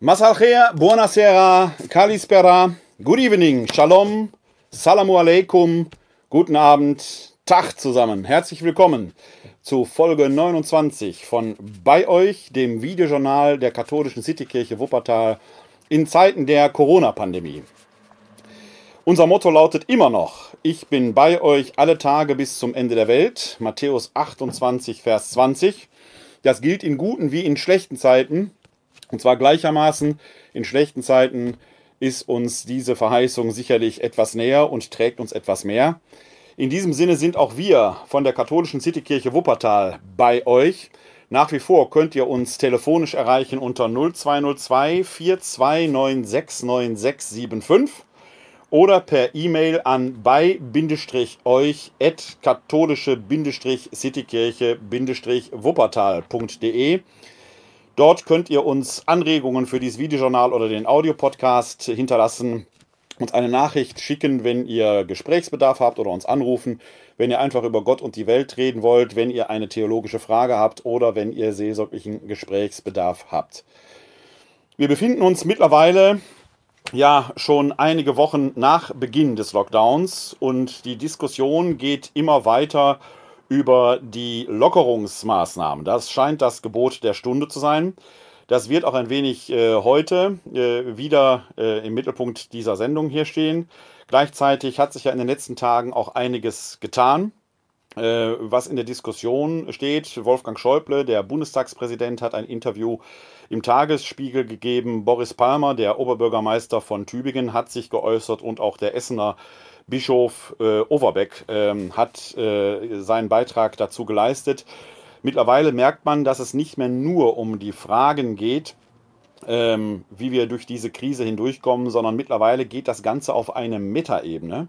Masalchea, buonasera, kalispera, good evening, shalom, salamu alaikum, guten Abend, Tag zusammen. Herzlich willkommen zu Folge 29 von Bei euch, dem Videojournal der katholischen Citykirche Wuppertal in Zeiten der Corona-Pandemie. Unser Motto lautet immer noch, ich bin bei euch alle Tage bis zum Ende der Welt. Matthäus 28, Vers 20. Das gilt in guten wie in schlechten Zeiten. Und zwar gleichermaßen in schlechten Zeiten ist uns diese Verheißung sicherlich etwas näher und trägt uns etwas mehr. In diesem Sinne sind auch wir von der katholischen Citykirche Wuppertal bei euch. Nach wie vor könnt ihr uns telefonisch erreichen unter 0202 42969675 oder per E-Mail an bei-euch at katholische-citykirche-wuppertal.de. Dort könnt ihr uns Anregungen für dieses Videojournal oder den Audiopodcast hinterlassen, uns eine Nachricht schicken, wenn ihr Gesprächsbedarf habt oder uns anrufen, wenn ihr einfach über Gott und die Welt reden wollt, wenn ihr eine theologische Frage habt oder wenn ihr seelsorglichen Gesprächsbedarf habt. Wir befinden uns mittlerweile ja schon einige Wochen nach Beginn des Lockdowns und die Diskussion geht immer weiter über die Lockerungsmaßnahmen. Das scheint das Gebot der Stunde zu sein. Das wird auch ein wenig äh, heute äh, wieder äh, im Mittelpunkt dieser Sendung hier stehen. Gleichzeitig hat sich ja in den letzten Tagen auch einiges getan, äh, was in der Diskussion steht. Wolfgang Schäuble, der Bundestagspräsident, hat ein Interview im Tagesspiegel gegeben. Boris Palmer, der Oberbürgermeister von Tübingen, hat sich geäußert und auch der Essener Bischof äh, Overbeck ähm, hat äh, seinen Beitrag dazu geleistet. Mittlerweile merkt man, dass es nicht mehr nur um die Fragen geht, ähm, wie wir durch diese Krise hindurchkommen, sondern mittlerweile geht das Ganze auf eine Metaebene,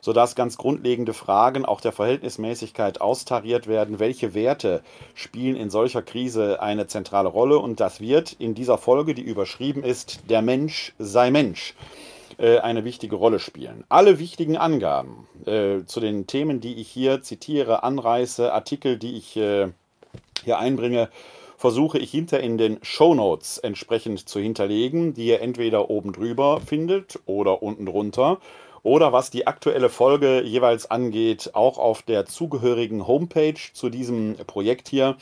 sodass ganz grundlegende Fragen auch der Verhältnismäßigkeit austariert werden. Welche Werte spielen in solcher Krise eine zentrale Rolle? Und das wird in dieser Folge, die überschrieben ist, der Mensch sei Mensch eine wichtige Rolle spielen. Alle wichtigen Angaben äh, zu den Themen, die ich hier zitiere, anreiße, Artikel, die ich äh, hier einbringe, versuche ich hinter in den Show Notes entsprechend zu hinterlegen, die ihr entweder oben drüber findet oder unten drunter oder was die aktuelle Folge jeweils angeht, auch auf der zugehörigen Homepage zu diesem Projekt hier.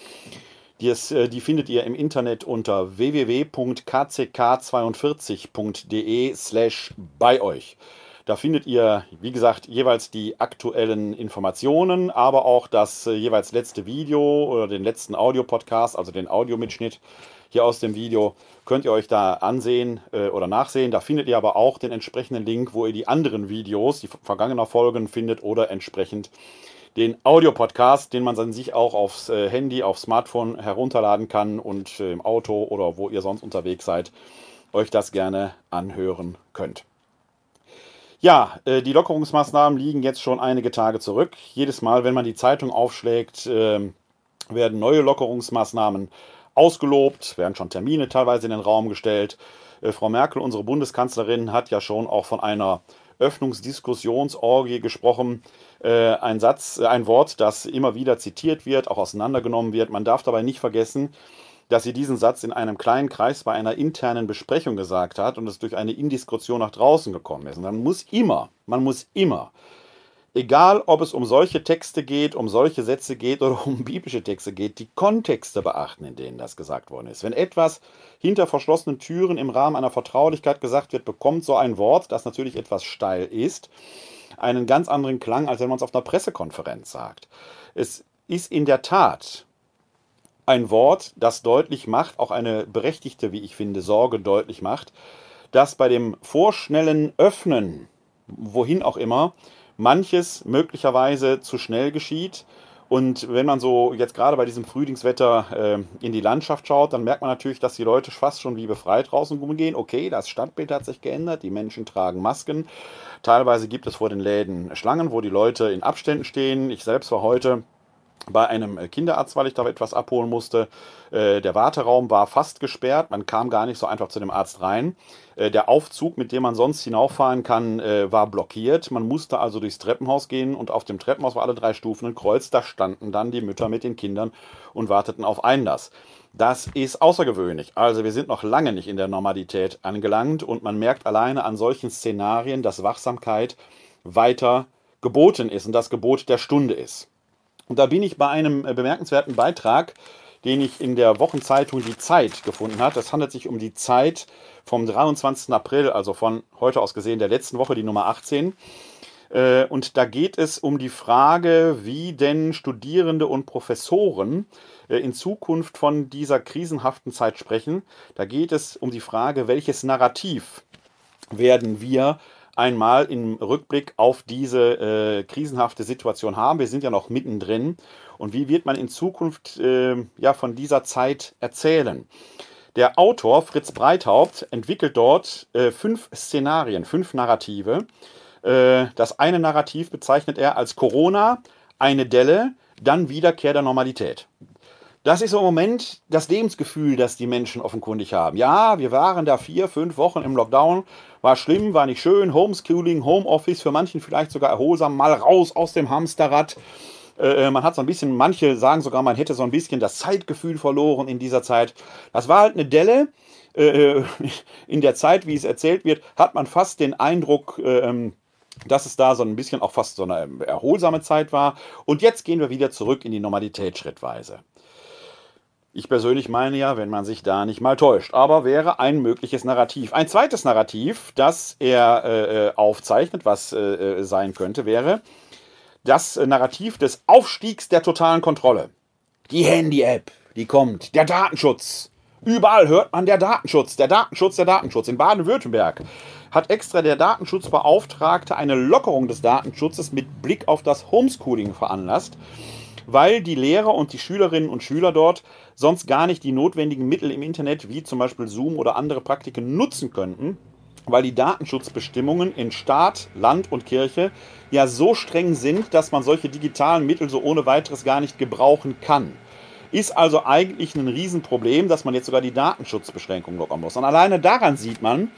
Die, ist, äh, die findet ihr im Internet unter www.kck42.de slash bei euch. Da findet ihr, wie gesagt, jeweils die aktuellen Informationen, aber auch das äh, jeweils letzte Video oder den letzten Audiopodcast, also den Audiomitschnitt hier aus dem Video, könnt ihr euch da ansehen äh, oder nachsehen. Da findet ihr aber auch den entsprechenden Link, wo ihr die anderen Videos, die vergangenen Folgen findet oder entsprechend den Audiopodcast, den man dann sich auch aufs äh, Handy, aufs Smartphone herunterladen kann und äh, im Auto oder wo ihr sonst unterwegs seid, euch das gerne anhören könnt. Ja, äh, die Lockerungsmaßnahmen liegen jetzt schon einige Tage zurück. Jedes Mal, wenn man die Zeitung aufschlägt, ähm, werden neue Lockerungsmaßnahmen ausgelobt, werden schon Termine teilweise in den Raum gestellt. Frau Merkel, unsere Bundeskanzlerin, hat ja schon auch von einer Öffnungsdiskussionsorgie gesprochen. Äh, ein Satz, äh, ein Wort, das immer wieder zitiert wird, auch auseinandergenommen wird. Man darf dabei nicht vergessen, dass sie diesen Satz in einem kleinen Kreis bei einer internen Besprechung gesagt hat und es durch eine Indiskretion nach draußen gekommen ist. Und man muss immer, man muss immer egal ob es um solche Texte geht, um solche Sätze geht oder um biblische Texte geht, die Kontexte beachten, in denen das gesagt worden ist. Wenn etwas hinter verschlossenen Türen im Rahmen einer Vertraulichkeit gesagt wird, bekommt so ein Wort, das natürlich etwas steil ist, einen ganz anderen Klang, als wenn man es auf einer Pressekonferenz sagt. Es ist in der Tat ein Wort, das deutlich macht, auch eine berechtigte, wie ich finde, Sorge deutlich macht, dass bei dem vorschnellen Öffnen, wohin auch immer, manches möglicherweise zu schnell geschieht. Und wenn man so jetzt gerade bei diesem Frühlingswetter äh, in die Landschaft schaut, dann merkt man natürlich, dass die Leute fast schon wie befreit draußen rumgehen. Okay, das Stadtbild hat sich geändert, die Menschen tragen Masken. Teilweise gibt es vor den Läden Schlangen, wo die Leute in Abständen stehen. Ich selbst war heute bei einem Kinderarzt, weil ich da etwas abholen musste. Äh, der Warteraum war fast gesperrt, man kam gar nicht so einfach zu dem Arzt rein. Äh, der Aufzug, mit dem man sonst hinauffahren kann, äh, war blockiert. Man musste also durchs Treppenhaus gehen und auf dem Treppenhaus war alle drei Stufen ein Kreuz. Da standen dann die Mütter mit den Kindern und warteten auf Einlass. Das ist außergewöhnlich. Also wir sind noch lange nicht in der Normalität angelangt und man merkt alleine an solchen Szenarien, dass Wachsamkeit weiter geboten ist und das Gebot der Stunde ist. Und da bin ich bei einem äh, bemerkenswerten Beitrag, den ich in der Wochenzeitung Die Zeit gefunden habe. Es handelt sich um die Zeit vom 23. April, also von heute aus gesehen der letzten Woche, die Nummer 18. Äh, und da geht es um die Frage, wie denn Studierende und Professoren äh, in Zukunft von dieser krisenhaften Zeit sprechen. Da geht es um die Frage, welches Narrativ werden wir einmal im Rückblick auf diese äh, krisenhafte Situation haben. Wir sind ja noch mittendrin. Und wie wird man in Zukunft äh, ja, von dieser Zeit erzählen? Der Autor Fritz Breithaupt entwickelt dort äh, fünf Szenarien, fünf Narrative. Äh, das eine Narrativ bezeichnet er als Corona, eine Delle, dann Wiederkehr der Normalität. Das ist im Moment das Lebensgefühl, das die Menschen offenkundig haben. Ja, wir waren da vier, fünf Wochen im Lockdown, war schlimm, war nicht schön, Homeschooling, Homeoffice, für manchen vielleicht sogar erholsam, mal raus aus dem Hamsterrad. Äh, man hat so ein bisschen, manche sagen sogar, man hätte so ein bisschen das Zeitgefühl verloren in dieser Zeit. Das war halt eine Delle. Äh, in der Zeit, wie es erzählt wird, hat man fast den Eindruck, äh, dass es da so ein bisschen auch fast so eine erholsame Zeit war. Und jetzt gehen wir wieder zurück in die Normalität schrittweise. Ich persönlich meine ja, wenn man sich da nicht mal täuscht, aber wäre ein mögliches Narrativ. Ein zweites Narrativ, das er äh, aufzeichnet, was äh, sein könnte, wäre das Narrativ des Aufstiegs der totalen Kontrolle. Die Handy-App, die kommt, der Datenschutz. Überall hört man der Datenschutz, der Datenschutz, der Datenschutz. In Baden-Württemberg hat extra der Datenschutzbeauftragte eine Lockerung des Datenschutzes mit Blick auf das Homeschooling veranlasst, weil die Lehrer und die Schülerinnen und Schüler dort sonst gar nicht die notwendigen Mittel im Internet, wie zum Beispiel Zoom oder andere Praktiken, nutzen könnten, weil die Datenschutzbestimmungen in Staat, Land und Kirche ja so streng sind, dass man solche digitalen Mittel so ohne weiteres gar nicht gebrauchen kann. Ist also eigentlich ein Riesenproblem, dass man jetzt sogar die Datenschutzbeschränkungen lockern muss. Und alleine daran sieht man,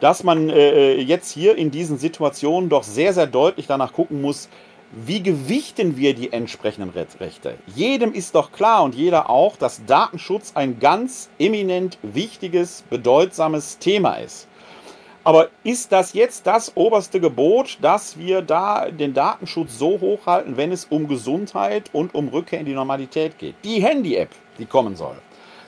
dass man äh, äh, jetzt hier in diesen Situationen doch sehr, sehr deutlich danach gucken muss, wie gewichten wir die entsprechenden Rechte? Jedem ist doch klar und jeder auch, dass Datenschutz ein ganz eminent wichtiges, bedeutsames Thema ist. Aber ist das jetzt das oberste Gebot, dass wir da den Datenschutz so hochhalten, wenn es um Gesundheit und um Rückkehr in die Normalität geht? Die Handy-App, die kommen soll.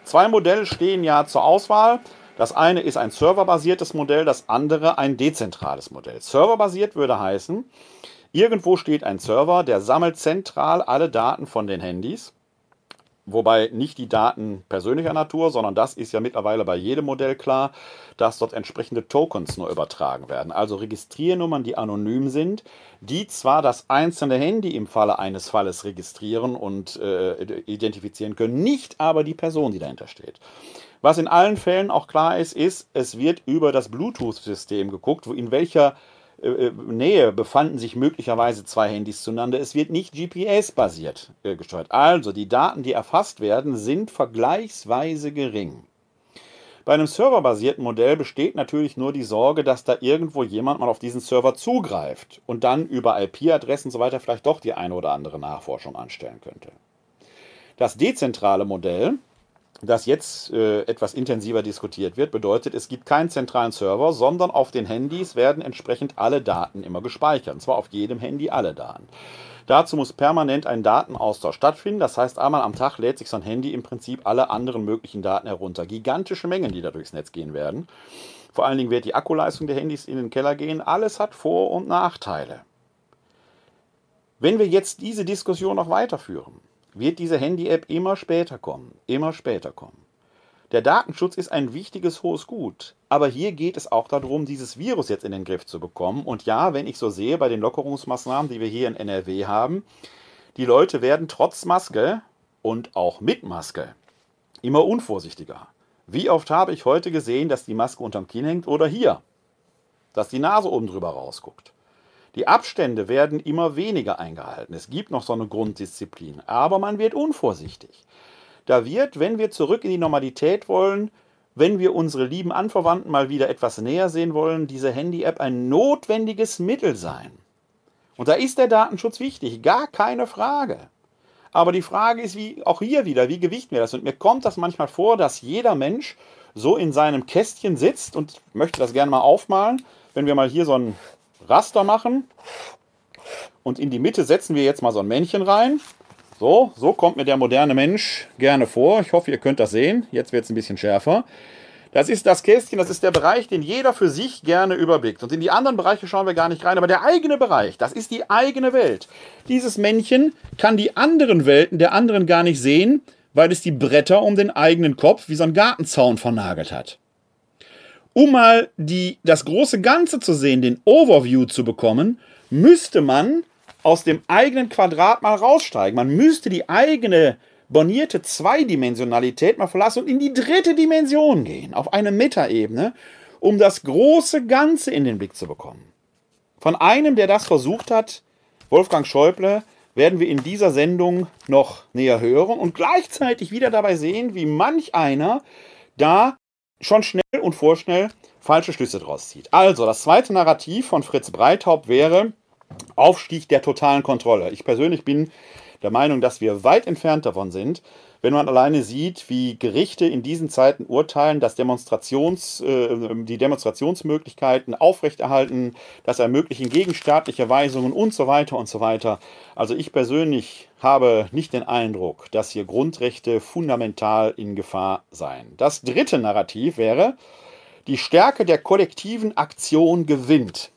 Zwei Modelle stehen ja zur Auswahl. Das eine ist ein serverbasiertes Modell, das andere ein dezentrales Modell. Serverbasiert würde heißen, irgendwo steht ein Server, der sammelt zentral alle Daten von den Handys. Wobei nicht die Daten persönlicher Natur, sondern das ist ja mittlerweile bei jedem Modell klar, dass dort entsprechende Tokens nur übertragen werden. Also Registriernummern, die anonym sind, die zwar das einzelne Handy im Falle eines Falles registrieren und äh, identifizieren können, nicht aber die Person, die dahinter steht. Was in allen Fällen auch klar ist, ist, es wird über das Bluetooth-System geguckt, in welcher äh, äh, Nähe befanden sich möglicherweise zwei Handys zueinander. Es wird nicht GPS-basiert äh, gesteuert. Also die Daten, die erfasst werden, sind vergleichsweise gering. Bei einem serverbasierten Modell besteht natürlich nur die Sorge, dass da irgendwo jemand mal auf diesen Server zugreift und dann über IP-Adressen und so weiter vielleicht doch die eine oder andere Nachforschung anstellen könnte. Das dezentrale Modell das jetzt äh, etwas intensiver diskutiert wird, bedeutet, es gibt keinen zentralen Server, sondern auf den Handys werden entsprechend alle Daten immer gespeichert. Und zwar auf jedem Handy alle Daten. Dazu muss permanent ein Datenaustausch stattfinden. Das heißt, einmal am Tag lädt sich so ein Handy im Prinzip alle anderen möglichen Daten herunter. Gigantische Mengen, die da durchs Netz gehen werden. Vor allen Dingen wird die Akkuleistung der Handys in den Keller gehen. Alles hat Vor- und Nachteile. Wenn wir jetzt diese Diskussion noch weiterführen, wird diese Handy-App immer später kommen, immer später kommen. Der Datenschutz ist ein wichtiges hohes Gut, aber hier geht es auch darum, dieses Virus jetzt in den Griff zu bekommen. Und ja, wenn ich so sehe bei den Lockerungsmaßnahmen, die wir hier in NRW haben, die Leute werden trotz Maske und auch mit Maske immer unvorsichtiger. Wie oft habe ich heute gesehen, dass die Maske unterm Kinn hängt oder hier, dass die Nase oben drüber rausguckt. Die Abstände werden immer weniger eingehalten. Es gibt noch so eine Grunddisziplin, aber man wird unvorsichtig. Da wird, wenn wir zurück in die Normalität wollen, wenn wir unsere lieben Anverwandten mal wieder etwas näher sehen wollen, diese Handy-App ein notwendiges Mittel sein. Und da ist der Datenschutz wichtig, gar keine Frage. Aber die Frage ist, wie auch hier wieder, wie gewichten wir das? Und mir kommt das manchmal vor, dass jeder Mensch so in seinem Kästchen sitzt und möchte das gerne mal aufmalen. Wenn wir mal hier so ein Raster machen und in die Mitte setzen wir jetzt mal so ein Männchen rein. So, so kommt mir der moderne Mensch gerne vor. Ich hoffe, ihr könnt das sehen. Jetzt wird es ein bisschen schärfer. Das ist das Kästchen, das ist der Bereich, den jeder für sich gerne überblickt. Und in die anderen Bereiche schauen wir gar nicht rein. Aber der eigene Bereich, das ist die eigene Welt. Dieses Männchen kann die anderen Welten der anderen gar nicht sehen, weil es die Bretter um den eigenen Kopf wie so ein Gartenzaun vernagelt hat. Um mal die, das große Ganze zu sehen, den Overview zu bekommen, müsste man aus dem eigenen Quadrat mal raussteigen. Man müsste die eigene bornierte Zweidimensionalität mal verlassen und in die dritte Dimension gehen, auf eine Metaebene, um das große Ganze in den Blick zu bekommen. Von einem, der das versucht hat, Wolfgang Schäuble, werden wir in dieser Sendung noch näher hören und gleichzeitig wieder dabei sehen, wie manch einer da schon schnell und vorschnell falsche Schlüsse draus zieht. Also, das zweite Narrativ von Fritz Breithaupt wäre Aufstieg der totalen Kontrolle. Ich persönlich bin der Meinung, dass wir weit entfernt davon sind, wenn man alleine sieht, wie Gerichte in diesen Zeiten urteilen, dass Demonstrations, äh, die Demonstrationsmöglichkeiten aufrechterhalten, das ermöglichen gegenstaatliche Weisungen und so weiter und so weiter. Also ich persönlich habe nicht den Eindruck, dass hier Grundrechte fundamental in Gefahr seien. Das dritte Narrativ wäre, die Stärke der kollektiven Aktion gewinnt.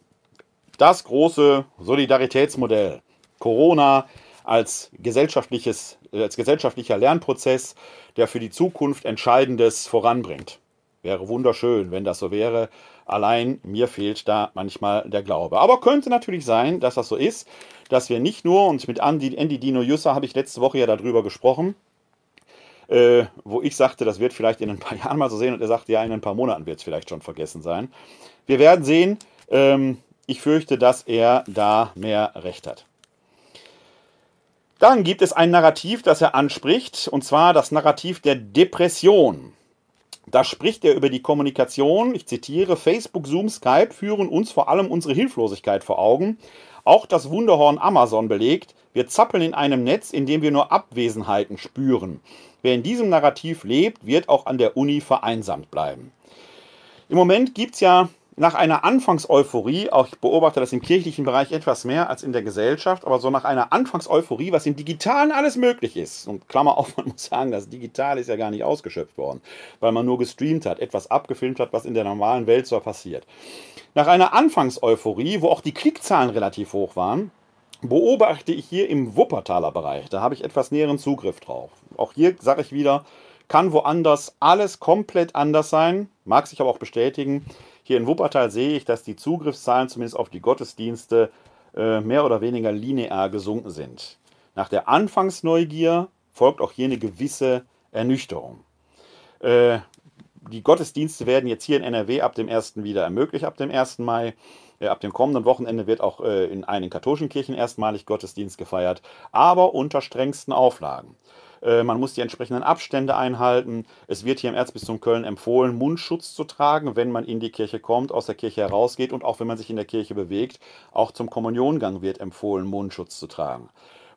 Das große Solidaritätsmodell. Corona, als, gesellschaftliches, äh, als gesellschaftlicher Lernprozess, der für die Zukunft Entscheidendes voranbringt. Wäre wunderschön, wenn das so wäre. Allein mir fehlt da manchmal der Glaube. Aber könnte natürlich sein, dass das so ist, dass wir nicht nur, und mit Andy, Andy Dino Jussa habe ich letzte Woche ja darüber gesprochen, äh, wo ich sagte, das wird vielleicht in ein paar Jahren mal so sehen, und er sagte, ja, in ein paar Monaten wird es vielleicht schon vergessen sein. Wir werden sehen. Ähm, ich fürchte, dass er da mehr Recht hat. Dann gibt es ein Narrativ, das er anspricht, und zwar das Narrativ der Depression. Da spricht er über die Kommunikation, ich zitiere, Facebook, Zoom, Skype führen uns vor allem unsere Hilflosigkeit vor Augen. Auch das Wunderhorn Amazon belegt, wir zappeln in einem Netz, in dem wir nur Abwesenheiten spüren. Wer in diesem Narrativ lebt, wird auch an der Uni vereinsamt bleiben. Im Moment gibt es ja nach einer Anfangseuphorie, auch ich beobachte das im kirchlichen Bereich etwas mehr als in der Gesellschaft, aber so nach einer Anfangseuphorie, was im Digitalen alles möglich ist. Und Klammer auf, man muss sagen, das Digitale ist ja gar nicht ausgeschöpft worden, weil man nur gestreamt hat, etwas abgefilmt hat, was in der normalen Welt so passiert. Nach einer Anfangseuphorie, wo auch die Klickzahlen relativ hoch waren, beobachte ich hier im Wuppertaler Bereich, da habe ich etwas näheren Zugriff drauf. Auch hier sage ich wieder, kann woanders alles komplett anders sein, mag sich aber auch bestätigen. Hier in Wuppertal sehe ich, dass die Zugriffszahlen zumindest auf die Gottesdienste äh, mehr oder weniger linear gesunken sind. Nach der Anfangsneugier folgt auch hier eine gewisse Ernüchterung. Äh, die Gottesdienste werden jetzt hier in NRW ab dem 1. wieder ermöglicht, ab dem 1. Mai. Äh, ab dem kommenden Wochenende wird auch in einigen katholischen Kirchen erstmalig Gottesdienst gefeiert, aber unter strengsten Auflagen. Äh, man muss die entsprechenden Abstände einhalten. Es wird hier im Erzbistum Köln empfohlen, Mundschutz zu tragen, wenn man in die Kirche kommt, aus der Kirche herausgeht und auch wenn man sich in der Kirche bewegt. Auch zum Kommuniongang wird empfohlen, Mundschutz zu tragen.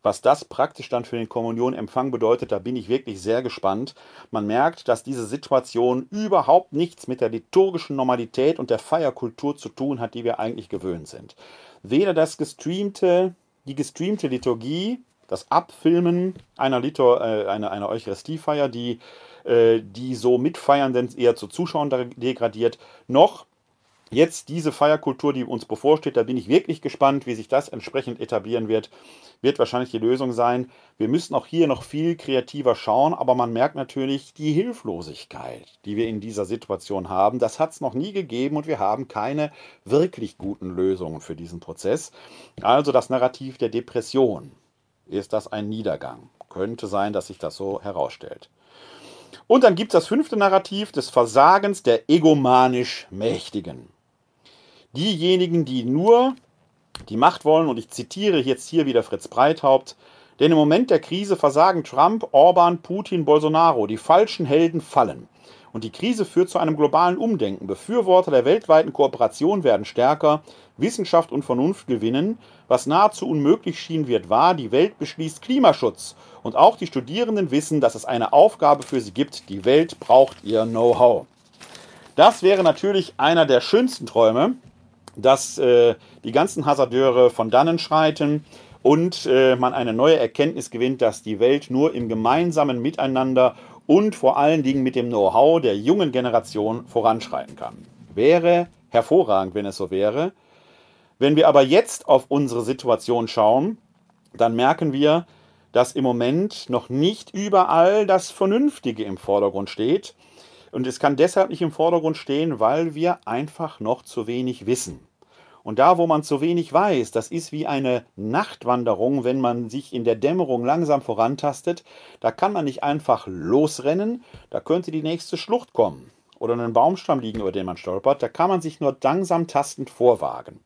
Was das praktisch dann für den Kommunionempfang bedeutet, da bin ich wirklich sehr gespannt. Man merkt, dass diese Situation überhaupt nichts mit der liturgischen Normalität und der Feierkultur zu tun hat, die wir eigentlich gewöhnt sind. Weder das gestreamte, die gestreamte Liturgie das Abfilmen einer, Litor, äh, einer, einer Eucharistiefeier, die, äh, die so mitfeiern, eher zu Zuschauern degradiert, noch jetzt diese Feierkultur, die uns bevorsteht, da bin ich wirklich gespannt, wie sich das entsprechend etablieren wird, wird wahrscheinlich die Lösung sein. Wir müssen auch hier noch viel kreativer schauen, aber man merkt natürlich die Hilflosigkeit, die wir in dieser Situation haben. Das hat es noch nie gegeben und wir haben keine wirklich guten Lösungen für diesen Prozess. Also das Narrativ der Depression ist das ein Niedergang. Könnte sein, dass sich das so herausstellt. Und dann gibt es das fünfte Narrativ des Versagens der egomanisch Mächtigen. Diejenigen, die nur die Macht wollen, und ich zitiere jetzt hier wieder Fritz Breithaupt, denn im Moment der Krise versagen Trump, Orban, Putin, Bolsonaro. Die falschen Helden fallen. Und die Krise führt zu einem globalen Umdenken. Befürworter der weltweiten Kooperation werden stärker, Wissenschaft und Vernunft gewinnen. Was nahezu unmöglich schien, wird wahr. Die Welt beschließt Klimaschutz Und auch die Studierenden wissen, dass es eine Aufgabe für sie gibt. Die Welt braucht ihr Know-how. Das wäre natürlich einer der schönsten Träume, dass äh, die ganzen Hasardeure von dannen schreiten und äh, man eine neue Erkenntnis gewinnt, dass die Welt nur im gemeinsamen Miteinander und vor allen Dingen mit dem Know-how der jungen Generation voranschreiten kann. Wäre hervorragend, wenn es so wäre. Wenn wir aber jetzt auf unsere Situation schauen, dann merken wir, dass im Moment noch nicht überall das Vernünftige im Vordergrund steht. Und es kann deshalb nicht im Vordergrund stehen, weil wir einfach noch zu wenig wissen. Und da, wo man zu wenig weiß, das ist wie eine Nachtwanderung, wenn man sich in der Dämmerung langsam vorantastet. Da kann man nicht einfach losrennen, da könnte die nächste Schlucht kommen oder einen Baumstamm liegen, über den man stolpert. Da kann man sich nur langsam tastend vorwagen.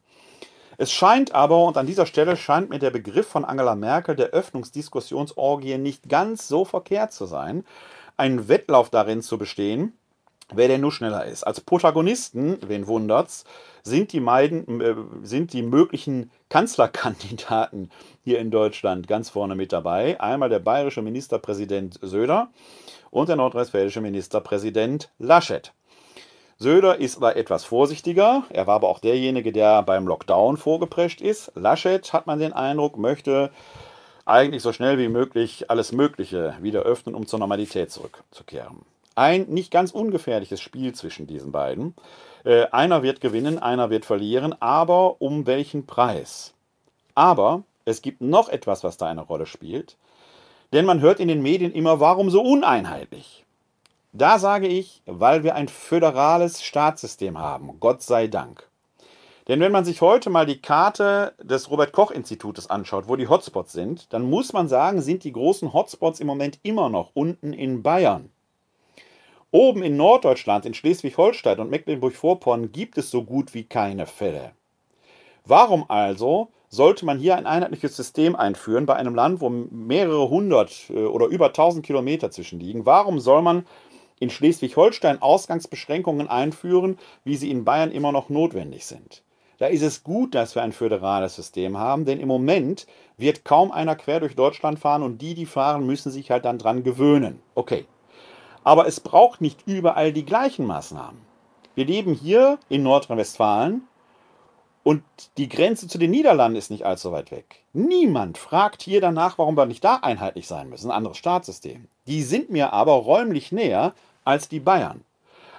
Es scheint aber, und an dieser Stelle scheint mir der Begriff von Angela Merkel der Öffnungsdiskussionsorgie nicht ganz so verkehrt zu sein, ein Wettlauf darin zu bestehen, wer denn nur schneller ist. Als Protagonisten, wen wundert's, sind die, Meiden, äh, sind die möglichen Kanzlerkandidaten hier in Deutschland ganz vorne mit dabei. Einmal der bayerische Ministerpräsident Söder und der nordrhein-westfälische Ministerpräsident Laschet. Söder ist aber etwas vorsichtiger. Er war aber auch derjenige, der beim Lockdown vorgeprescht ist. Laschet, hat man den Eindruck, möchte eigentlich so schnell wie möglich alles Mögliche wieder öffnen, um zur Normalität zurückzukehren. Ein nicht ganz ungefährliches Spiel zwischen diesen beiden. Äh, einer wird gewinnen, einer wird verlieren, aber um welchen Preis? Aber es gibt noch etwas, was da eine Rolle spielt. Denn man hört in den Medien immer, warum so uneinheitlich? Da sage ich, weil wir ein föderales Staatssystem haben, Gott sei Dank. Denn wenn man sich heute mal die Karte des Robert Koch Institutes anschaut, wo die Hotspots sind, dann muss man sagen, sind die großen Hotspots im Moment immer noch unten in Bayern. Oben in Norddeutschland, in Schleswig-Holstein und Mecklenburg-Vorpommern gibt es so gut wie keine Fälle. Warum also sollte man hier ein einheitliches System einführen bei einem Land, wo mehrere hundert äh, oder über tausend Kilometer zwischen liegen? Warum soll man in Schleswig-Holstein Ausgangsbeschränkungen einführen, wie sie in Bayern immer noch notwendig sind? Da ist es gut, dass wir ein föderales System haben, denn im Moment wird kaum einer quer durch Deutschland fahren und die, die fahren, müssen sich halt dann dran gewöhnen. Okay, aber es braucht nicht überall die gleichen Maßnahmen. Wir leben hier in Nordrhein-Westfalen und die Grenze zu den Niederlanden ist nicht allzu weit weg. Niemand fragt hier danach, warum wir nicht da einheitlich sein müssen, ein anderes Staatssystem. Die sind mir aber räumlich näher als die Bayern.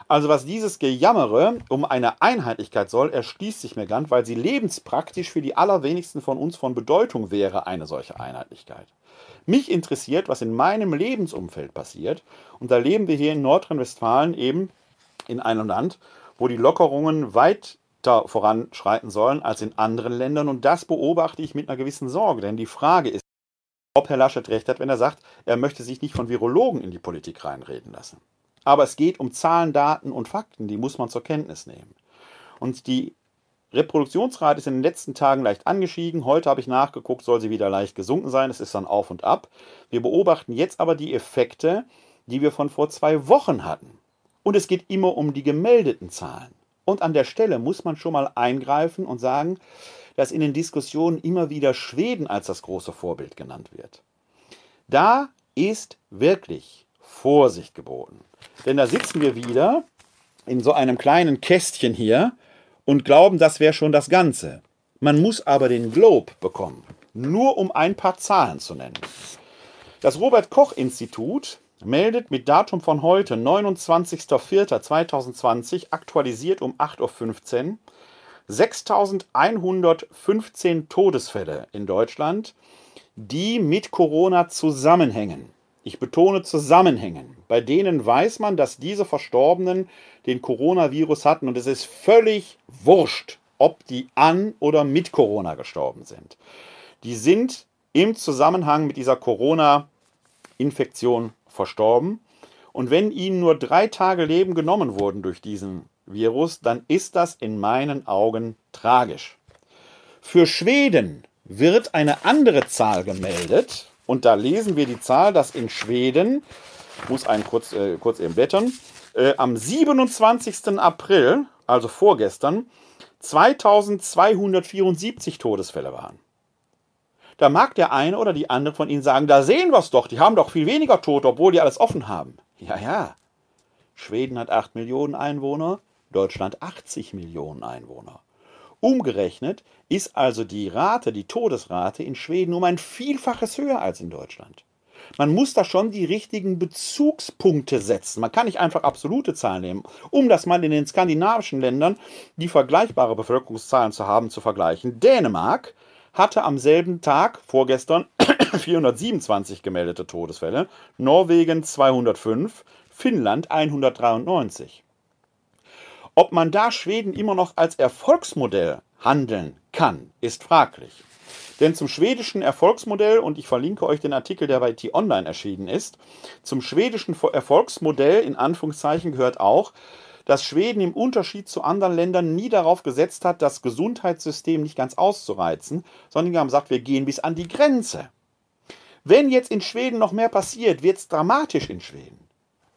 Also was dieses Gejammere um eine Einheitlichkeit soll, erschließt sich mir ganz, weil sie lebenspraktisch für die allerwenigsten von uns von Bedeutung wäre, eine solche Einheitlichkeit. Mich interessiert, was in meinem Lebensumfeld passiert. Und da leben wir hier in Nordrhein-Westfalen eben in einem Land, wo die Lockerungen weiter voranschreiten sollen als in anderen Ländern. Und das beobachte ich mit einer gewissen Sorge. Denn die Frage ist, ob Herr Laschet recht hat, wenn er sagt, er möchte sich nicht von Virologen in die Politik reinreden lassen. Aber es geht um Zahlen, Daten und Fakten, die muss man zur Kenntnis nehmen. Und die Reproduktionsrate ist in den letzten Tagen leicht angestiegen. Heute habe ich nachgeguckt, soll sie wieder leicht gesunken sein. Es ist dann auf und ab. Wir beobachten jetzt aber die Effekte, die wir von vor zwei Wochen hatten. Und es geht immer um die gemeldeten Zahlen. Und an der Stelle muss man schon mal eingreifen und sagen, dass in den Diskussionen immer wieder Schweden als das große Vorbild genannt wird. Da ist wirklich Vorsicht geboten. Denn da sitzen wir wieder in so einem kleinen Kästchen hier und glauben, das wäre schon das Ganze. Man muss aber den Globe bekommen, nur um ein paar Zahlen zu nennen. Das Robert Koch Institut meldet mit Datum von heute, 29.04.2020, aktualisiert um 8.15 Uhr, 6115 Todesfälle in Deutschland, die mit Corona zusammenhängen. Ich betone zusammenhängen. Bei denen weiß man, dass diese Verstorbenen den Coronavirus hatten und es ist völlig wurscht, ob die an oder mit Corona gestorben sind. Die sind im Zusammenhang mit dieser Corona-Infektion verstorben. Und wenn ihnen nur drei Tage Leben genommen wurden durch diesen Virus, dann ist das in meinen Augen tragisch. Für Schweden wird eine andere Zahl gemeldet. Und da lesen wir die Zahl, dass in Schweden, muss einen kurz, äh, kurz eben blättern, äh, am 27. April, also vorgestern, 2274 Todesfälle waren. Da mag der eine oder die andere von Ihnen sagen, da sehen wir es doch, die haben doch viel weniger Tote, obwohl die alles offen haben. Ja, ja. Schweden hat 8 Millionen Einwohner, Deutschland 80 Millionen Einwohner. Umgerechnet ist also die Rate, die Todesrate in Schweden um ein Vielfaches höher als in Deutschland. Man muss da schon die richtigen Bezugspunkte setzen. Man kann nicht einfach absolute Zahlen nehmen, um das mal in den skandinavischen Ländern, die vergleichbare Bevölkerungszahlen zu haben, zu vergleichen. Dänemark hatte am selben Tag, vorgestern, 427 gemeldete Todesfälle, Norwegen 205, Finnland 193. Ob man da Schweden immer noch als Erfolgsmodell handeln kann, ist fraglich. Denn zum schwedischen Erfolgsmodell, und ich verlinke euch den Artikel, der bei T-Online erschienen ist, zum schwedischen Erfolgsmodell in Anführungszeichen gehört auch, dass Schweden im Unterschied zu anderen Ländern nie darauf gesetzt hat, das Gesundheitssystem nicht ganz auszureizen, sondern haben gesagt, wir gehen bis an die Grenze. Wenn jetzt in Schweden noch mehr passiert, wird es dramatisch in Schweden.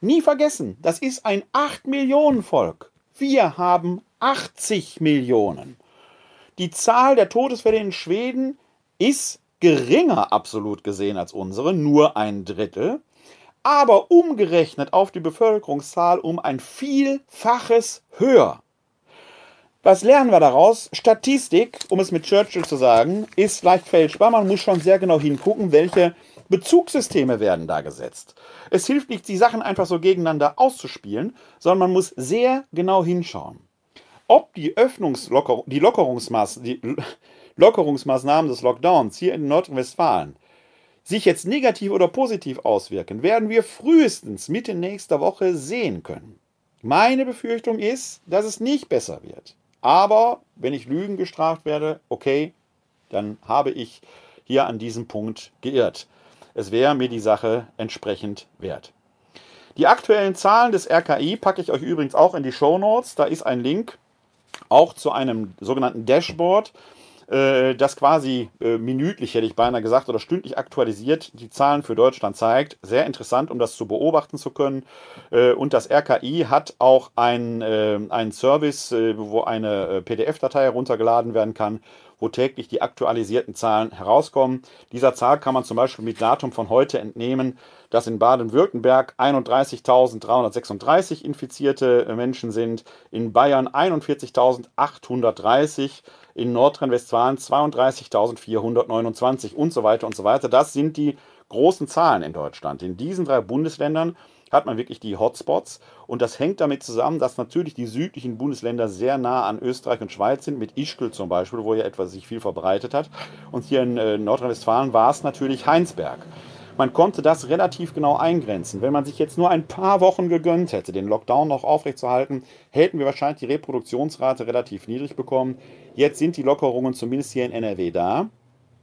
Nie vergessen, das ist ein 8 Millionen Volk. Wir haben 80 Millionen. Die Zahl der Todesfälle in Schweden ist geringer absolut gesehen als unsere, nur ein Drittel, aber umgerechnet auf die Bevölkerungszahl um ein Vielfaches höher. Was lernen wir daraus? Statistik, um es mit Churchill zu sagen, ist leicht fälschbar. Man muss schon sehr genau hingucken, welche Bezugssysteme werden da gesetzt. Es hilft nicht, die Sachen einfach so gegeneinander auszuspielen, sondern man muss sehr genau hinschauen. Ob die Öffnungslocker die Lockerungsmaß die Lockerungsmaßnahmen des Lockdowns hier in Nordrhein-Westfalen sich jetzt negativ oder positiv auswirken, werden wir frühestens Mitte nächster Woche sehen können. Meine Befürchtung ist, dass es nicht besser wird. Aber wenn ich Lügen gestraft werde, okay, dann habe ich hier an diesem Punkt geirrt. Es wäre mir die Sache entsprechend wert. Die aktuellen Zahlen des RKI packe ich euch übrigens auch in die Show Notes. Da ist ein Link auch zu einem sogenannten Dashboard, äh, das quasi äh, minütlich, hätte ich beinahe gesagt, oder stündlich aktualisiert die Zahlen für Deutschland zeigt. Sehr interessant, um das zu beobachten zu können. Äh, und das RKI hat auch ein, einen Service, wo eine PDF-Datei heruntergeladen werden kann, wo täglich die aktualisierten Zahlen herauskommen. Dieser Zahl kann man zum Beispiel mit Datum von heute entnehmen, dass in Baden-Württemberg 31.336 infizierte Menschen sind, in Bayern 41.830, in Nordrhein-Westfalen 32.429 und so weiter und so weiter. Das sind die großen Zahlen in Deutschland. In diesen drei Bundesländern hat man wirklich die Hotspots. Und das hängt damit zusammen, dass natürlich die südlichen Bundesländer sehr nah an Österreich und Schweiz sind, mit Ischgl zum Beispiel, wo ja etwas sich viel verbreitet hat. Und hier in äh, Nordrhein-Westfalen war es natürlich Heinsberg. Man konnte das relativ genau eingrenzen. Wenn man sich jetzt nur ein paar Wochen gegönnt hätte, den Lockdown noch aufrechtzuerhalten, hätten wir wahrscheinlich die Reproduktionsrate relativ niedrig bekommen. Jetzt sind die Lockerungen zumindest hier in NRW da.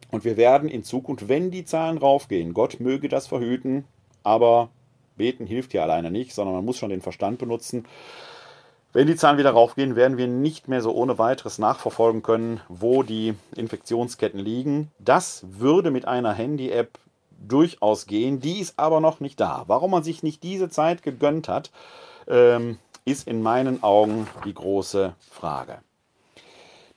Und wir werden in Zukunft, wenn die Zahlen raufgehen, Gott möge das verhüten, aber beten hilft ja alleine nicht, sondern man muss schon den Verstand benutzen. Wenn die Zahlen wieder raufgehen, werden wir nicht mehr so ohne weiteres nachverfolgen können, wo die Infektionsketten liegen. Das würde mit einer Handy-App durchaus gehen. Die ist aber noch nicht da. Warum man sich nicht diese Zeit gegönnt hat, ähm, ist in meinen Augen die große Frage.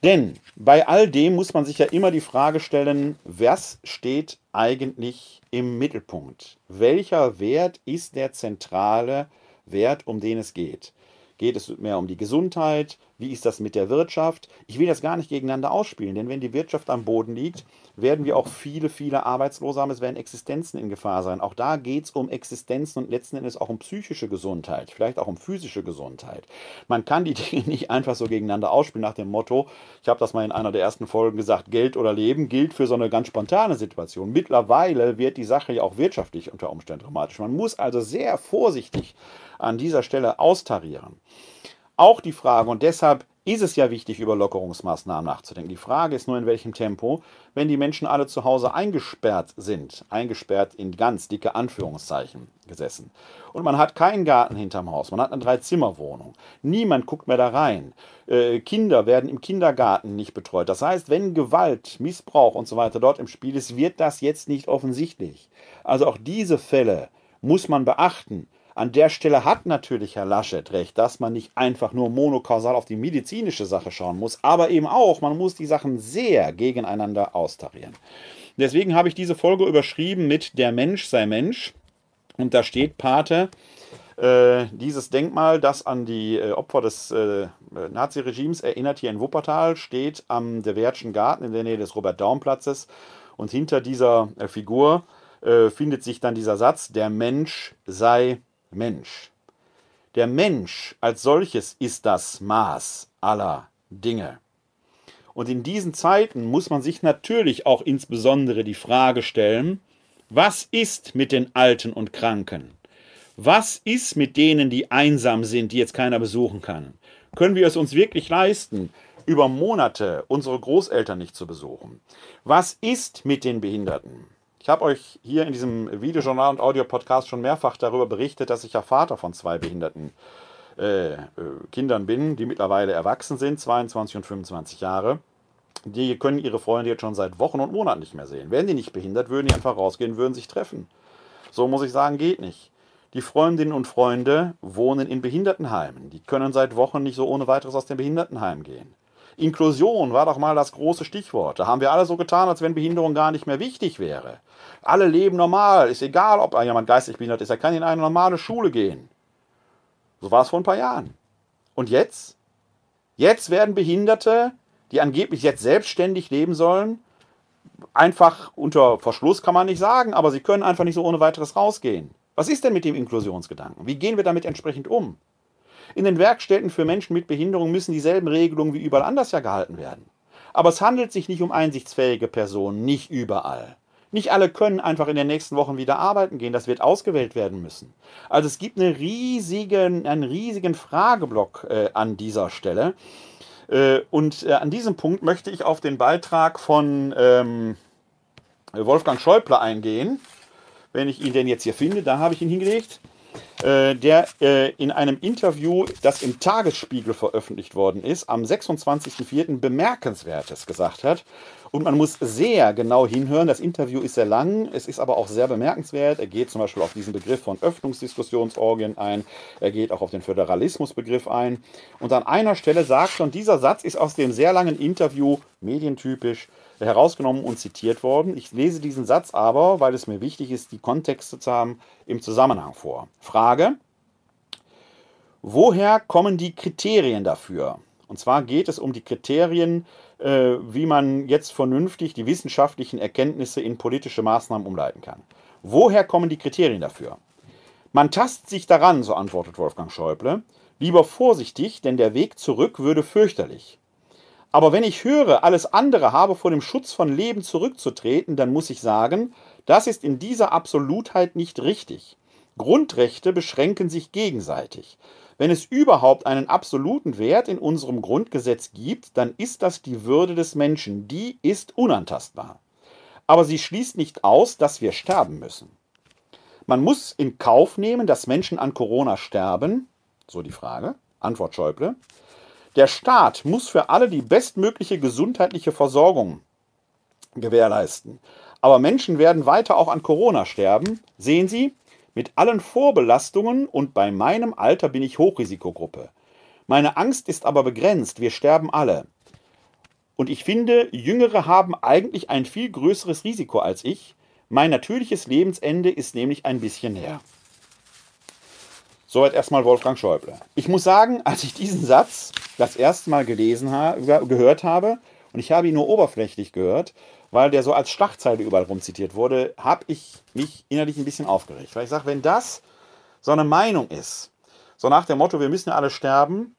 Denn bei all dem muss man sich ja immer die Frage stellen, was steht eigentlich im Mittelpunkt? Welcher Wert ist der zentrale Wert, um den es geht? Geht es mehr um die Gesundheit? Wie ist das mit der Wirtschaft? Ich will das gar nicht gegeneinander ausspielen, denn wenn die Wirtschaft am Boden liegt, werden wir auch viele, viele Arbeitslose haben. Es werden Existenzen in Gefahr sein. Auch da geht es um Existenzen und letzten Endes auch um psychische Gesundheit, vielleicht auch um physische Gesundheit. Man kann die Dinge nicht einfach so gegeneinander ausspielen nach dem Motto, ich habe das mal in einer der ersten Folgen gesagt, Geld oder Leben gilt für so eine ganz spontane Situation. Mittlerweile wird die Sache ja auch wirtschaftlich unter Umständen dramatisch. Man muss also sehr vorsichtig an dieser Stelle austarieren. Auch die Frage, und deshalb ist es ja wichtig, über Lockerungsmaßnahmen nachzudenken. Die Frage ist nur, in welchem Tempo, wenn die Menschen alle zu Hause eingesperrt sind, eingesperrt in ganz dicke Anführungszeichen gesessen. Und man hat keinen Garten hinterm Haus, man hat eine Dreizimmerwohnung. Niemand guckt mehr da rein. Äh, Kinder werden im Kindergarten nicht betreut. Das heißt, wenn Gewalt, Missbrauch und so weiter dort im Spiel ist, wird das jetzt nicht offensichtlich. Also auch diese Fälle muss man beachten. An der Stelle hat natürlich Herr Laschet recht, dass man nicht einfach nur monokausal auf die medizinische Sache schauen muss, aber eben auch, man muss die Sachen sehr gegeneinander austarieren. Deswegen habe ich diese Folge überschrieben mit Der Mensch sei Mensch. Und da steht Pate, äh, dieses Denkmal, das an die äh, Opfer des äh, Naziregimes erinnert, hier in Wuppertal, steht am De Wertschen Garten in der Nähe des Robert-Daum-Platzes. Und hinter dieser äh, Figur äh, findet sich dann dieser Satz, der Mensch sei Mensch. Der Mensch als solches ist das Maß aller Dinge. Und in diesen Zeiten muss man sich natürlich auch insbesondere die Frage stellen, was ist mit den Alten und Kranken? Was ist mit denen, die einsam sind, die jetzt keiner besuchen kann? Können wir es uns wirklich leisten, über Monate unsere Großeltern nicht zu besuchen? Was ist mit den Behinderten? Ich habe euch hier in diesem Videojournal und Audiopodcast schon mehrfach darüber berichtet, dass ich ja Vater von zwei behinderten äh, äh, Kindern bin, die mittlerweile erwachsen sind, 22 und 25 Jahre. Die können ihre Freunde jetzt schon seit Wochen und Monaten nicht mehr sehen. Wären die nicht behindert, würden die einfach rausgehen, würden sich treffen. So muss ich sagen, geht nicht. Die Freundinnen und Freunde wohnen in Behindertenheimen. Die können seit Wochen nicht so ohne weiteres aus dem Behindertenheim gehen. Inklusion war doch mal das große Stichwort. Da haben wir alle so getan, als wenn Behinderung gar nicht mehr wichtig wäre. Alle leben normal, ist egal, ob jemand geistig behindert ist, er kann in eine normale Schule gehen. So war es vor ein paar Jahren. Und jetzt? Jetzt werden Behinderte, die angeblich jetzt selbstständig leben sollen, einfach unter Verschluss kann man nicht sagen, aber sie können einfach nicht so ohne weiteres rausgehen. Was ist denn mit dem Inklusionsgedanken? Wie gehen wir damit entsprechend um? In den Werkstätten für Menschen mit Behinderung müssen dieselben Regelungen wie überall anders ja gehalten werden. Aber es handelt sich nicht um einsichtsfähige Personen, nicht überall. Nicht alle können einfach in den nächsten Wochen wieder arbeiten gehen. Das wird ausgewählt werden müssen. Also es gibt eine riesigen, einen riesigen Frageblock äh, an dieser Stelle. Äh, und äh, an diesem Punkt möchte ich auf den Beitrag von ähm, Wolfgang Schäuble eingehen wenn ich ihn denn jetzt hier finde, da habe ich ihn hingelegt, äh, der äh, in einem Interview, das im Tagesspiegel veröffentlicht worden ist, am 26.04. bemerkenswertes gesagt hat. Und man muss sehr genau hinhören. Das Interview ist sehr lang, es ist aber auch sehr bemerkenswert. Er geht zum Beispiel auf diesen Begriff von Öffnungsdiskussionsorgien ein. Er geht auch auf den Föderalismusbegriff ein. Und an einer Stelle sagt schon, dieser Satz ist aus dem sehr langen Interview medientypisch herausgenommen und zitiert worden. Ich lese diesen Satz aber, weil es mir wichtig ist, die Kontexte zu haben, im Zusammenhang vor. Frage, woher kommen die Kriterien dafür? Und zwar geht es um die Kriterien, äh, wie man jetzt vernünftig die wissenschaftlichen Erkenntnisse in politische Maßnahmen umleiten kann. Woher kommen die Kriterien dafür? Man tastet sich daran, so antwortet Wolfgang Schäuble, lieber vorsichtig, denn der Weg zurück würde fürchterlich. Aber wenn ich höre, alles andere habe vor dem Schutz von Leben zurückzutreten, dann muss ich sagen, das ist in dieser Absolutheit nicht richtig. Grundrechte beschränken sich gegenseitig. Wenn es überhaupt einen absoluten Wert in unserem Grundgesetz gibt, dann ist das die Würde des Menschen, die ist unantastbar. Aber sie schließt nicht aus, dass wir sterben müssen. Man muss in Kauf nehmen, dass Menschen an Corona sterben, so die Frage, Antwort Schäuble, der Staat muss für alle die bestmögliche gesundheitliche Versorgung gewährleisten. Aber Menschen werden weiter auch an Corona sterben. Sehen Sie, mit allen Vorbelastungen und bei meinem Alter bin ich Hochrisikogruppe. Meine Angst ist aber begrenzt, wir sterben alle. Und ich finde, Jüngere haben eigentlich ein viel größeres Risiko als ich. Mein natürliches Lebensende ist nämlich ein bisschen näher. Soweit erstmal Wolfgang Schäuble. Ich muss sagen, als ich diesen Satz das erste Mal gelesen habe, gehört habe, und ich habe ihn nur oberflächlich gehört, weil der so als Schlagzeile überall rumzitiert wurde, habe ich mich innerlich ein bisschen aufgeregt. Weil ich sage, wenn das so eine Meinung ist, so nach dem Motto, wir müssen ja alle sterben,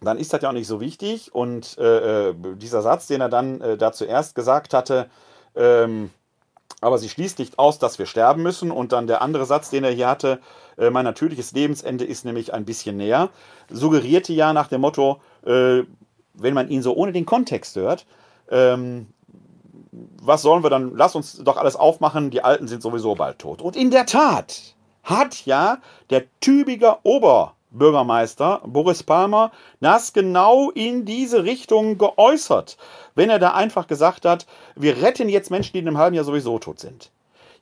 dann ist das ja auch nicht so wichtig. Und äh, äh dieser Satz, den er dann äh, da zuerst gesagt hatte, ähm, aber sie schließt nicht aus, dass wir sterben müssen. Und dann der andere Satz, den er hier hatte, äh, mein natürliches Lebensende ist nämlich ein bisschen näher, suggerierte ja nach dem Motto, äh, wenn man ihn so ohne den Kontext hört, ähm, was sollen wir dann? Lass uns doch alles aufmachen, die Alten sind sowieso bald tot. Und in der Tat hat ja der Tübiger Oberbürgermeister Boris Palmer das genau in diese Richtung geäußert, wenn er da einfach gesagt hat, wir retten jetzt Menschen, die in einem halben Jahr sowieso tot sind.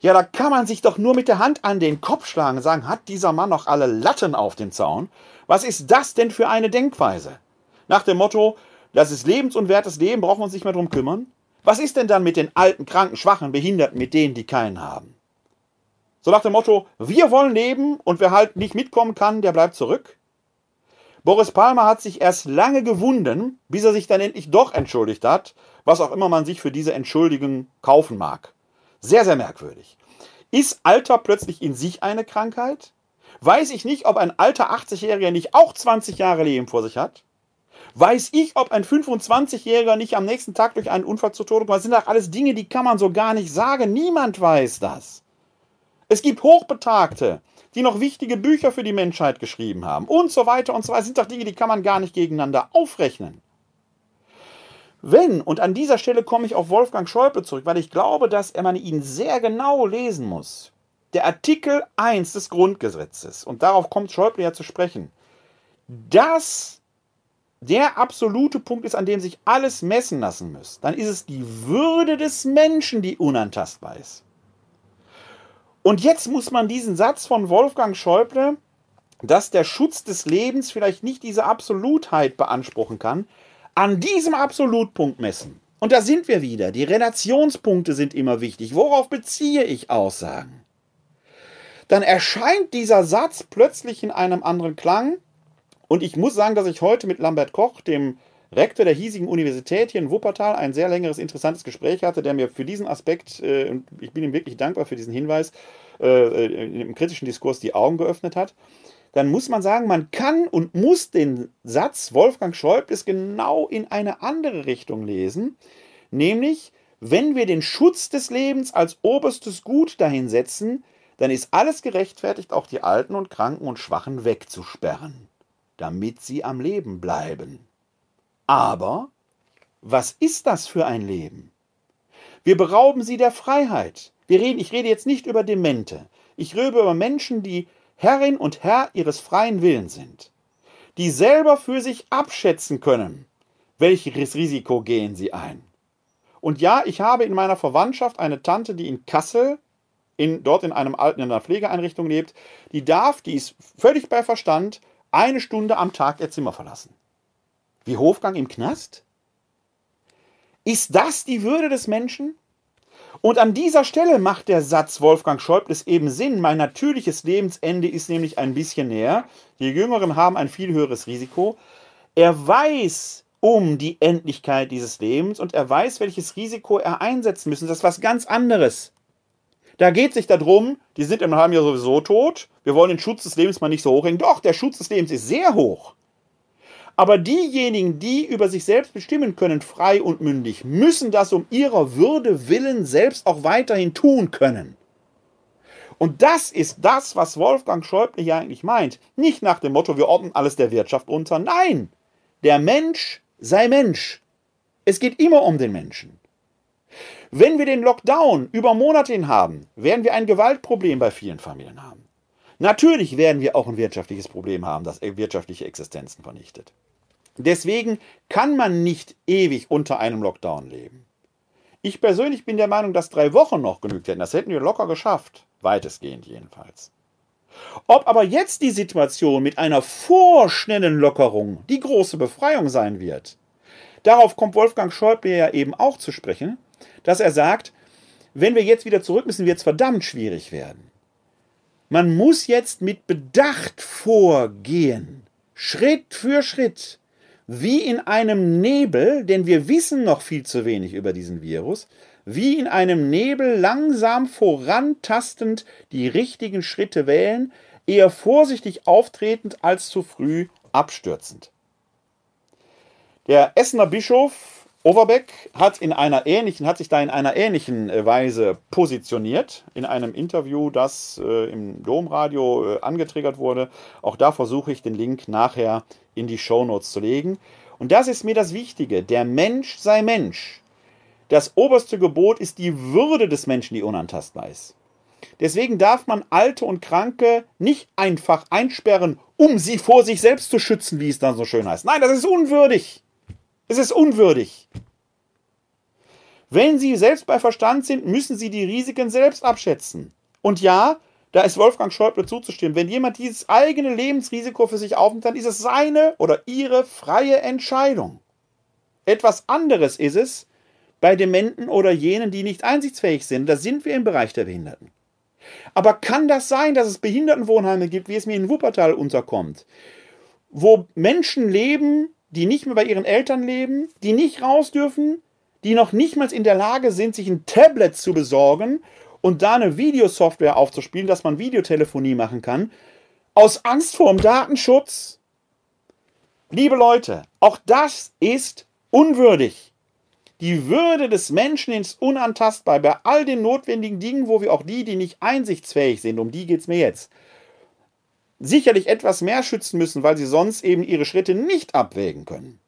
Ja, da kann man sich doch nur mit der Hand an den Kopf schlagen und sagen, hat dieser Mann noch alle Latten auf dem Zaun? Was ist das denn für eine Denkweise? Nach dem Motto, das ist lebensunwertes Leben, brauchen wir uns nicht mehr drum kümmern. Was ist denn dann mit den alten, kranken, schwachen, Behinderten, mit denen, die keinen haben? So nach dem Motto, wir wollen leben und wer halt nicht mitkommen kann, der bleibt zurück. Boris Palmer hat sich erst lange gewunden, bis er sich dann endlich doch entschuldigt hat, was auch immer man sich für diese Entschuldigung kaufen mag. Sehr, sehr merkwürdig. Ist Alter plötzlich in sich eine Krankheit? Weiß ich nicht, ob ein alter 80-Jähriger nicht auch 20 Jahre Leben vor sich hat? Weiß ich, ob ein 25-Jähriger nicht am nächsten Tag durch einen Unfall zu Tode kommt? Das sind doch alles Dinge, die kann man so gar nicht sagen. Niemand weiß das. Es gibt Hochbetagte, die noch wichtige Bücher für die Menschheit geschrieben haben und so weiter und so weiter. Das sind doch Dinge, die kann man gar nicht gegeneinander aufrechnen. Wenn, und an dieser Stelle komme ich auf Wolfgang Schäuble zurück, weil ich glaube, dass man ihn sehr genau lesen muss. Der Artikel 1 des Grundgesetzes, und darauf kommt Schäuble ja zu sprechen, das der absolute Punkt ist, an dem sich alles messen lassen muss, dann ist es die Würde des Menschen, die unantastbar ist. Und jetzt muss man diesen Satz von Wolfgang Schäuble, dass der Schutz des Lebens vielleicht nicht diese Absolutheit beanspruchen kann, an diesem Absolutpunkt messen. Und da sind wir wieder. Die Relationspunkte sind immer wichtig. Worauf beziehe ich Aussagen? Dann erscheint dieser Satz plötzlich in einem anderen Klang und ich muss sagen, dass ich heute mit Lambert Koch, dem Rektor der hiesigen Universität hier in Wuppertal, ein sehr längeres, interessantes Gespräch hatte, der mir für diesen Aspekt, äh, ich bin ihm wirklich dankbar für diesen Hinweis, äh, im kritischen Diskurs die Augen geöffnet hat. Dann muss man sagen, man kann und muss den Satz Wolfgang Schäubles genau in eine andere Richtung lesen, nämlich, wenn wir den Schutz des Lebens als oberstes Gut dahinsetzen, dann ist alles gerechtfertigt, auch die Alten und Kranken und Schwachen wegzusperren damit sie am Leben bleiben. Aber was ist das für ein Leben? Wir berauben sie der Freiheit. Wir reden, ich rede jetzt nicht über Demente. Ich rede über Menschen, die Herrin und Herr ihres freien Willens sind, die selber für sich abschätzen können, welches Risiko gehen sie ein. Und ja, ich habe in meiner Verwandtschaft eine Tante, die in Kassel, in, dort in, einem alten, in einer Pflegeeinrichtung lebt, die darf, die ist völlig bei Verstand, eine Stunde am Tag ihr Zimmer verlassen. Wie Hofgang im Knast? Ist das die Würde des Menschen? Und an dieser Stelle macht der Satz Wolfgang Schäubles eben Sinn. Mein natürliches Lebensende ist nämlich ein bisschen näher. Die Jüngeren haben ein viel höheres Risiko. Er weiß um die Endlichkeit dieses Lebens und er weiß, welches Risiko er einsetzen müssen. Das ist was ganz anderes. Da geht es sich darum, die sind im halben Jahr sowieso tot. Wir wollen den Schutz des Lebens mal nicht so hochhängen. Doch, der Schutz des Lebens ist sehr hoch. Aber diejenigen, die über sich selbst bestimmen können, frei und mündig, müssen das um ihrer Würde willen selbst auch weiterhin tun können. Und das ist das, was Wolfgang Schäuble hier eigentlich meint. Nicht nach dem Motto, wir ordnen alles der Wirtschaft unter. Nein, der Mensch sei Mensch. Es geht immer um den Menschen. Wenn wir den Lockdown über Monate hin haben, werden wir ein Gewaltproblem bei vielen Familien haben. Natürlich werden wir auch ein wirtschaftliches Problem haben, das wirtschaftliche Existenzen vernichtet. Deswegen kann man nicht ewig unter einem Lockdown leben. Ich persönlich bin der Meinung, dass drei Wochen noch genügt hätten. Das hätten wir locker geschafft. Weitestgehend jedenfalls. Ob aber jetzt die Situation mit einer vorschnellen Lockerung die große Befreiung sein wird, darauf kommt Wolfgang Schäuble ja eben auch zu sprechen dass er sagt, wenn wir jetzt wieder zurück müssen, wird es verdammt schwierig werden. Man muss jetzt mit Bedacht vorgehen, Schritt für Schritt, wie in einem Nebel, denn wir wissen noch viel zu wenig über diesen Virus, wie in einem Nebel langsam vorantastend die richtigen Schritte wählen, eher vorsichtig auftretend als zu früh abstürzend. Der Essener Bischof Overbeck hat in einer ähnlichen, hat sich da in einer ähnlichen äh, Weise positioniert in einem Interview, das äh, im Domradio äh, angetriggert wurde. Auch da versuche ich den Link nachher in die Shownotes zu legen. Und das ist mir das Wichtige. Der Mensch sei Mensch. Das oberste Gebot ist die Würde des Menschen, die unantastbar ist. Deswegen darf man Alte und Kranke nicht einfach einsperren, um sie vor sich selbst zu schützen, wie es dann so schön heißt. Nein, das ist unwürdig. Es ist unwürdig. Wenn Sie selbst bei Verstand sind, müssen Sie die Risiken selbst abschätzen. Und ja, da ist Wolfgang Schäuble zuzustimmen. Wenn jemand dieses eigene Lebensrisiko für sich aufnimmt, dann ist es seine oder ihre freie Entscheidung. Etwas anderes ist es, bei Dementen oder jenen, die nicht einsichtsfähig sind. Da sind wir im Bereich der Behinderten. Aber kann das sein, dass es Behindertenwohnheime gibt, wie es mir in Wuppertal unterkommt, wo Menschen leben, die nicht mehr bei ihren Eltern leben, die nicht raus dürfen, die noch nicht mal in der Lage sind, sich ein Tablet zu besorgen und da eine Videosoftware aufzuspielen, dass man Videotelefonie machen kann, aus Angst vor dem Datenschutz. Liebe Leute, auch das ist unwürdig. Die Würde des Menschen ist unantastbar bei all den notwendigen Dingen, wo wir auch die, die nicht einsichtsfähig sind, um die geht es mir jetzt, sicherlich etwas mehr schützen müssen, weil sie sonst eben ihre Schritte nicht abwägen können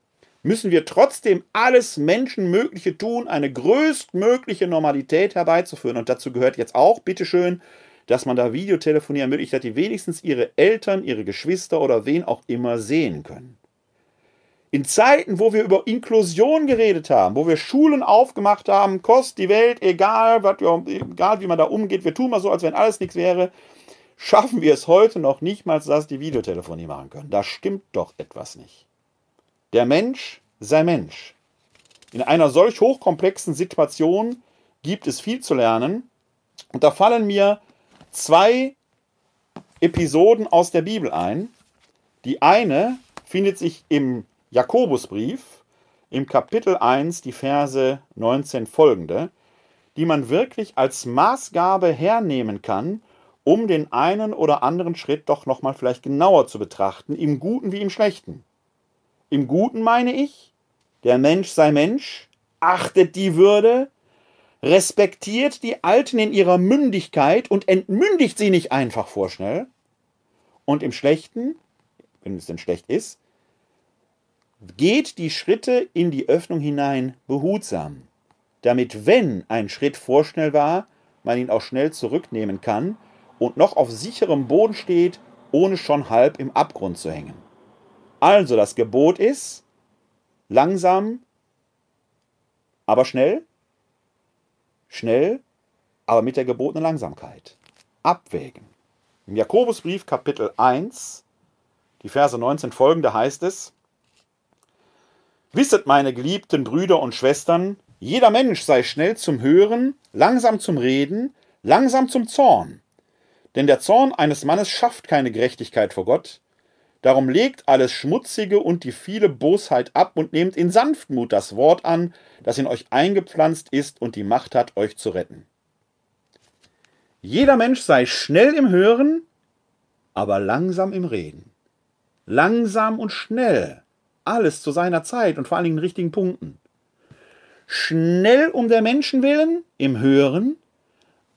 müssen wir trotzdem alles Menschenmögliche tun, eine größtmögliche Normalität herbeizuführen. Und dazu gehört jetzt auch, bitteschön, dass man da Videotelefonie ermöglicht, dass die wenigstens ihre Eltern, ihre Geschwister oder wen auch immer sehen können. In Zeiten, wo wir über Inklusion geredet haben, wo wir Schulen aufgemacht haben, kostet die Welt, egal, was egal wie man da umgeht, wir tun mal so, als wenn alles nichts wäre, schaffen wir es heute noch nicht mal, dass die Videotelefonie machen können. Da stimmt doch etwas nicht. Der Mensch sei Mensch. In einer solch hochkomplexen Situation gibt es viel zu lernen. Und da fallen mir zwei Episoden aus der Bibel ein. Die eine findet sich im Jakobusbrief, im Kapitel 1, die Verse 19 folgende, die man wirklich als Maßgabe hernehmen kann, um den einen oder anderen Schritt doch nochmal vielleicht genauer zu betrachten, im Guten wie im Schlechten. Im Guten meine ich, der Mensch sei Mensch, achtet die Würde, respektiert die Alten in ihrer Mündigkeit und entmündigt sie nicht einfach vorschnell. Und im Schlechten, wenn es denn schlecht ist, geht die Schritte in die Öffnung hinein behutsam, damit, wenn ein Schritt vorschnell war, man ihn auch schnell zurücknehmen kann und noch auf sicherem Boden steht, ohne schon halb im Abgrund zu hängen. Also das Gebot ist langsam, aber schnell, schnell, aber mit der gebotenen Langsamkeit. Abwägen. Im Jakobusbrief Kapitel 1, die Verse 19 folgende heißt es, Wisset, meine geliebten Brüder und Schwestern, jeder Mensch sei schnell zum Hören, langsam zum Reden, langsam zum Zorn. Denn der Zorn eines Mannes schafft keine Gerechtigkeit vor Gott, Darum legt alles Schmutzige und die viele Bosheit ab und nehmt in Sanftmut das Wort an, das in euch eingepflanzt ist und die Macht hat, euch zu retten. Jeder Mensch sei schnell im Hören, aber langsam im Reden. Langsam und schnell. Alles zu seiner Zeit und vor allen Dingen in richtigen Punkten. Schnell um der Menschen willen im Hören,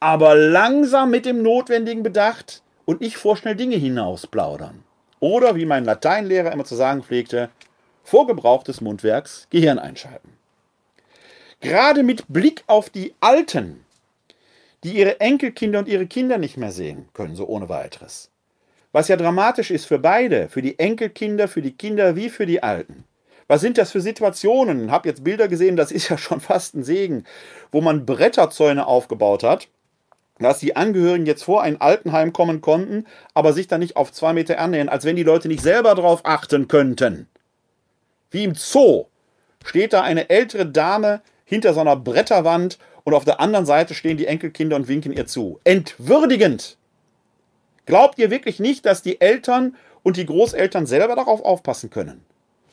aber langsam mit dem notwendigen Bedacht und nicht vorschnell Dinge hinausplaudern. Oder wie mein Lateinlehrer immer zu sagen pflegte, vor Gebrauch des Mundwerks Gehirn einschalten. Gerade mit Blick auf die Alten, die ihre Enkelkinder und ihre Kinder nicht mehr sehen können, so ohne weiteres. Was ja dramatisch ist für beide, für die Enkelkinder, für die Kinder wie für die Alten. Was sind das für Situationen? Ich habe jetzt Bilder gesehen, das ist ja schon fast ein Segen, wo man Bretterzäune aufgebaut hat dass die Angehörigen jetzt vor ein Altenheim kommen konnten, aber sich dann nicht auf zwei Meter annähern, als wenn die Leute nicht selber darauf achten könnten. Wie im Zoo steht da eine ältere Dame hinter so einer Bretterwand und auf der anderen Seite stehen die Enkelkinder und winken ihr zu. Entwürdigend! Glaubt ihr wirklich nicht, dass die Eltern und die Großeltern selber darauf aufpassen können?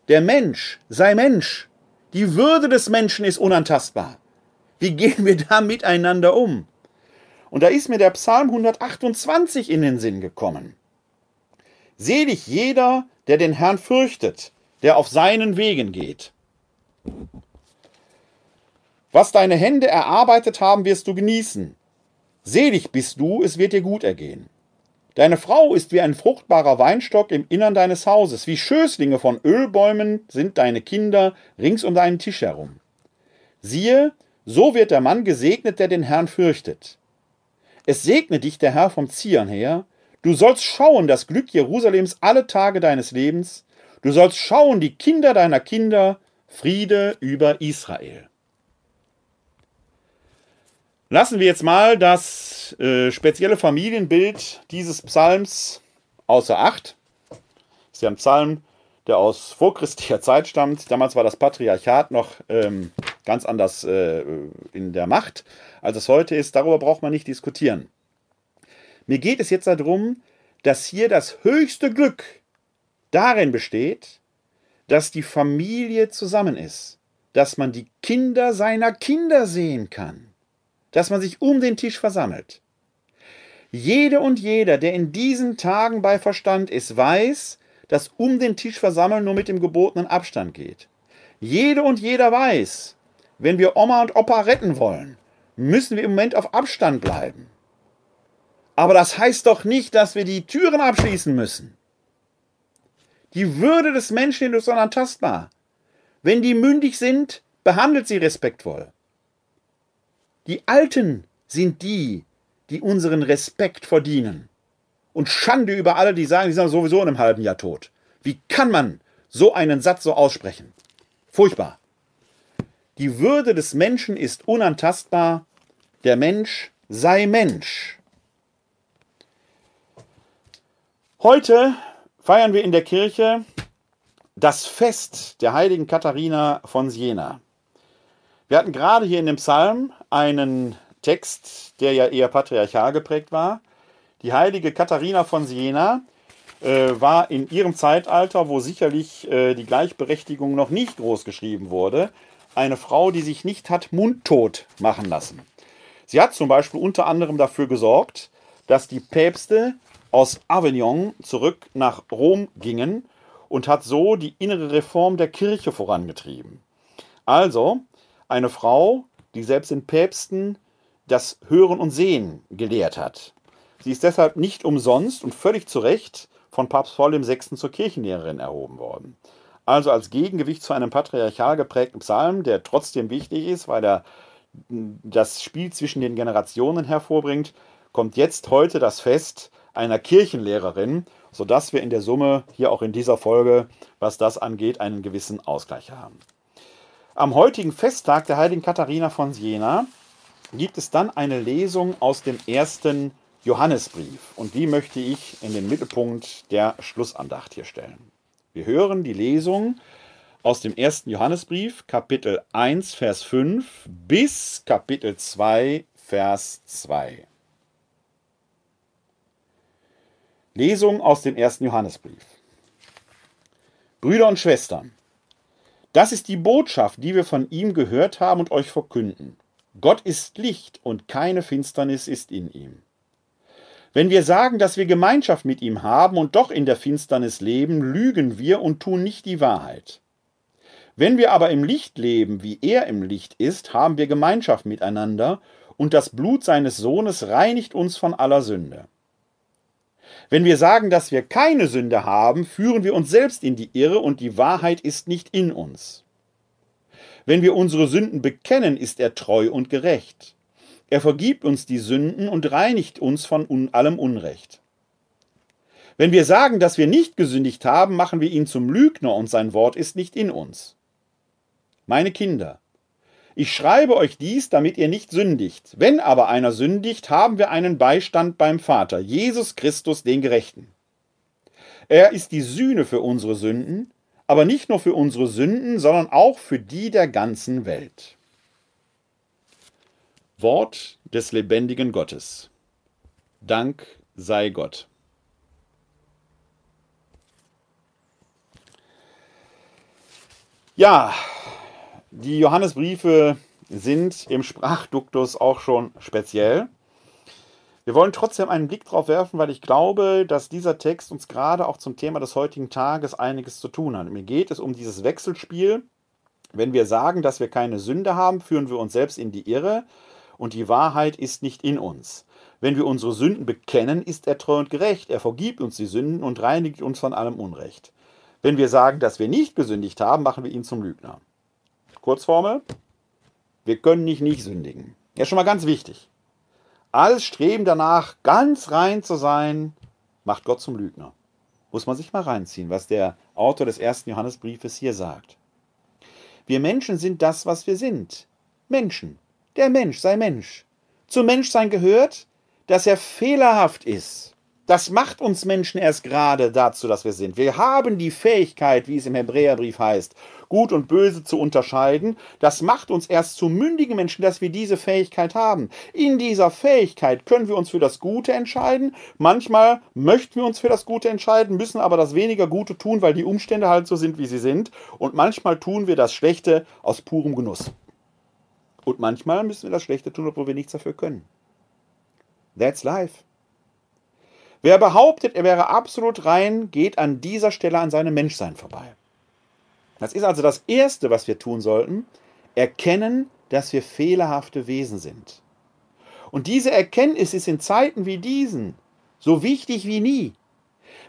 Der Mensch sei Mensch. Die Würde des Menschen ist unantastbar. Wie gehen wir da miteinander um? Und da ist mir der Psalm 128 in den Sinn gekommen. Selig jeder, der den Herrn fürchtet, der auf seinen Wegen geht. Was deine Hände erarbeitet haben, wirst du genießen. Selig bist du, es wird dir gut ergehen. Deine Frau ist wie ein fruchtbarer Weinstock im Innern deines Hauses, wie Schößlinge von Ölbäumen sind deine Kinder rings um deinen Tisch herum. Siehe, so wird der Mann gesegnet, der den Herrn fürchtet. Es segne dich der Herr vom Zion her. Du sollst schauen das Glück Jerusalems alle Tage deines Lebens. Du sollst schauen die Kinder deiner Kinder. Friede über Israel. Lassen wir jetzt mal das äh, spezielle Familienbild dieses Psalms außer Acht. Das ist ja ein Psalm, der aus vorchristlicher Zeit stammt. Damals war das Patriarchat noch ähm, ganz anders äh, in der Macht, als es heute ist. Darüber braucht man nicht diskutieren. Mir geht es jetzt darum, dass hier das höchste Glück darin besteht, dass die Familie zusammen ist, dass man die Kinder seiner Kinder sehen kann, dass man sich um den Tisch versammelt. Jede und jeder, der in diesen Tagen bei Verstand ist, weiß, dass um den Tisch versammeln nur mit dem gebotenen Abstand geht. Jede und jeder weiß, wenn wir Oma und Opa retten wollen, müssen wir im Moment auf Abstand bleiben. Aber das heißt doch nicht, dass wir die Türen abschließen müssen. Die Würde des Menschen ist unantastbar. Wenn die mündig sind, behandelt sie respektvoll. Die Alten sind die, die unseren Respekt verdienen. Und Schande über alle, die sagen, die sind sowieso in einem halben Jahr tot. Wie kann man so einen Satz so aussprechen? Furchtbar. Die Würde des Menschen ist unantastbar. Der Mensch sei Mensch. Heute feiern wir in der Kirche das Fest der heiligen Katharina von Siena. Wir hatten gerade hier in dem Psalm einen Text, der ja eher patriarchal geprägt war. Die heilige Katharina von Siena äh, war in ihrem Zeitalter, wo sicherlich äh, die Gleichberechtigung noch nicht groß geschrieben wurde, eine Frau, die sich nicht hat mundtot machen lassen. Sie hat zum Beispiel unter anderem dafür gesorgt, dass die Päpste aus Avignon zurück nach Rom gingen und hat so die innere Reform der Kirche vorangetrieben. Also eine Frau, die selbst den Päpsten das Hören und Sehen gelehrt hat. Sie ist deshalb nicht umsonst und völlig zu Recht von Papst Paul VI. zur Kirchenlehrerin erhoben worden. Also als Gegengewicht zu einem patriarchal geprägten Psalm, der trotzdem wichtig ist, weil er das Spiel zwischen den Generationen hervorbringt, kommt jetzt heute das Fest einer Kirchenlehrerin, sodass wir in der Summe hier auch in dieser Folge, was das angeht, einen gewissen Ausgleich haben. Am heutigen Festtag der heiligen Katharina von Siena gibt es dann eine Lesung aus dem ersten Johannesbrief und die möchte ich in den Mittelpunkt der Schlussandacht hier stellen. Wir hören die Lesung aus dem ersten Johannesbrief, Kapitel 1, Vers 5 bis Kapitel 2, Vers 2. Lesung aus dem ersten Johannesbrief. Brüder und Schwestern, das ist die Botschaft, die wir von ihm gehört haben und euch verkünden. Gott ist Licht und keine Finsternis ist in ihm. Wenn wir sagen, dass wir Gemeinschaft mit ihm haben und doch in der Finsternis leben, lügen wir und tun nicht die Wahrheit. Wenn wir aber im Licht leben, wie er im Licht ist, haben wir Gemeinschaft miteinander, und das Blut seines Sohnes reinigt uns von aller Sünde. Wenn wir sagen, dass wir keine Sünde haben, führen wir uns selbst in die Irre und die Wahrheit ist nicht in uns. Wenn wir unsere Sünden bekennen, ist er treu und gerecht. Er vergibt uns die Sünden und reinigt uns von un allem Unrecht. Wenn wir sagen, dass wir nicht gesündigt haben, machen wir ihn zum Lügner und sein Wort ist nicht in uns. Meine Kinder, ich schreibe euch dies, damit ihr nicht sündigt. Wenn aber einer sündigt, haben wir einen Beistand beim Vater, Jesus Christus, den Gerechten. Er ist die Sühne für unsere Sünden, aber nicht nur für unsere Sünden, sondern auch für die der ganzen Welt. Wort des lebendigen Gottes. Dank sei Gott. Ja, die Johannesbriefe sind im Sprachduktus auch schon speziell. Wir wollen trotzdem einen Blick drauf werfen, weil ich glaube, dass dieser Text uns gerade auch zum Thema des heutigen Tages einiges zu tun hat. Mir geht es um dieses Wechselspiel. Wenn wir sagen, dass wir keine Sünde haben, führen wir uns selbst in die Irre und die Wahrheit ist nicht in uns. Wenn wir unsere Sünden bekennen, ist er treu und gerecht. Er vergibt uns die Sünden und reinigt uns von allem Unrecht. Wenn wir sagen, dass wir nicht gesündigt haben, machen wir ihn zum Lügner. Kurzformel, wir können nicht nicht sündigen. Ja, schon mal ganz wichtig. Alles Streben danach, ganz rein zu sein, macht Gott zum Lügner. Muss man sich mal reinziehen, was der Autor des ersten Johannesbriefes hier sagt. Wir Menschen sind das, was wir sind. Menschen. Der Mensch sei Mensch. Zum Menschsein gehört, dass er fehlerhaft ist. Das macht uns Menschen erst gerade dazu, dass wir sind. Wir haben die Fähigkeit, wie es im Hebräerbrief heißt, gut und böse zu unterscheiden. Das macht uns erst zu mündigen Menschen, dass wir diese Fähigkeit haben. In dieser Fähigkeit können wir uns für das Gute entscheiden. Manchmal möchten wir uns für das Gute entscheiden, müssen aber das weniger Gute tun, weil die Umstände halt so sind, wie sie sind. Und manchmal tun wir das Schlechte aus purem Genuss. Und manchmal müssen wir das Schlechte tun, obwohl wir nichts dafür können. That's life. Wer behauptet, er wäre absolut rein, geht an dieser Stelle an seinem Menschsein vorbei. Das ist also das Erste, was wir tun sollten, erkennen, dass wir fehlerhafte Wesen sind. Und diese Erkenntnis ist in Zeiten wie diesen so wichtig wie nie.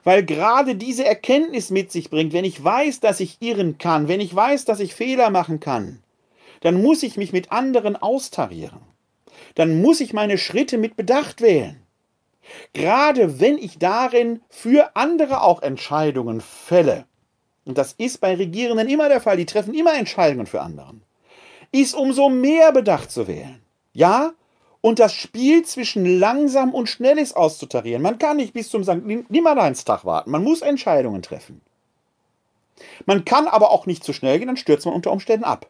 Weil gerade diese Erkenntnis mit sich bringt, wenn ich weiß, dass ich irren kann, wenn ich weiß, dass ich Fehler machen kann, dann muss ich mich mit anderen austarieren. Dann muss ich meine Schritte mit Bedacht wählen. Gerade wenn ich darin für andere auch Entscheidungen fälle, und das ist bei Regierenden immer der Fall, die treffen immer Entscheidungen für anderen, ist umso mehr Bedacht zu wählen. Ja, und das Spiel zwischen langsam und schnell ist auszutarieren. Man kann nicht bis zum St. Nimmerleinstag warten. Man muss Entscheidungen treffen. Man kann aber auch nicht zu schnell gehen, dann stürzt man unter Umständen ab.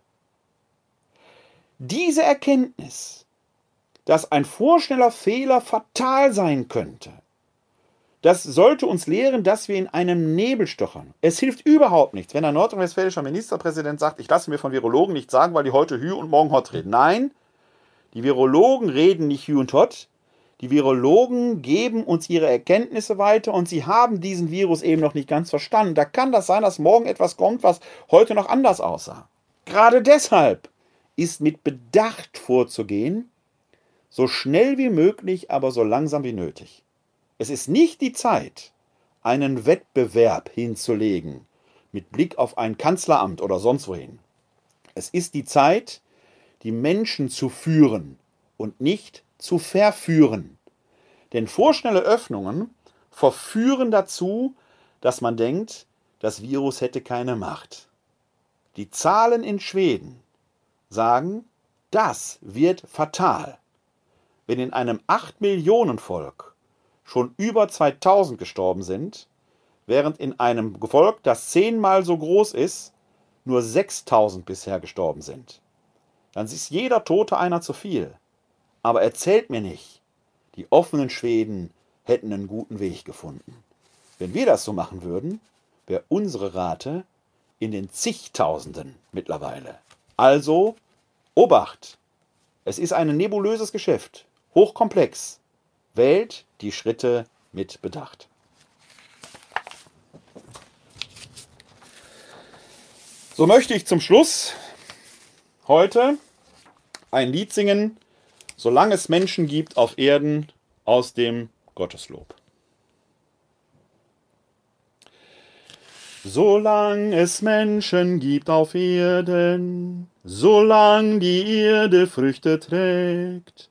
Diese Erkenntnis dass ein vorschneller Fehler fatal sein könnte. Das sollte uns lehren, dass wir in einem Nebel stochern. Es hilft überhaupt nichts, wenn ein nordrhein-westfälischer Ministerpräsident sagt, ich lasse mir von Virologen nicht sagen, weil die heute Hü und morgen Hot reden. Nein, die Virologen reden nicht Hü und Hot. Die Virologen geben uns ihre Erkenntnisse weiter und sie haben diesen Virus eben noch nicht ganz verstanden. Da kann das sein, dass morgen etwas kommt, was heute noch anders aussah. Gerade deshalb ist mit Bedacht vorzugehen so schnell wie möglich, aber so langsam wie nötig. Es ist nicht die Zeit, einen Wettbewerb hinzulegen, mit Blick auf ein Kanzleramt oder sonst wohin. Es ist die Zeit, die Menschen zu führen und nicht zu verführen. Denn vorschnelle Öffnungen verführen dazu, dass man denkt, das Virus hätte keine Macht. Die Zahlen in Schweden sagen, das wird fatal wenn in einem 8 Millionen Volk schon über 2000 gestorben sind, während in einem Volk, das zehnmal so groß ist, nur 6000 bisher gestorben sind. Dann ist jeder Tote einer zu viel. Aber erzählt mir nicht, die offenen Schweden hätten einen guten Weg gefunden. Wenn wir das so machen würden, wäre unsere Rate in den zigtausenden mittlerweile. Also, Obacht! Es ist ein nebulöses Geschäft hochkomplex. Wählt die Schritte mit Bedacht. So möchte ich zum Schluss heute ein Lied singen, solange es Menschen gibt auf Erden aus dem Gotteslob. Solange es Menschen gibt auf Erden, solange die Erde Früchte trägt,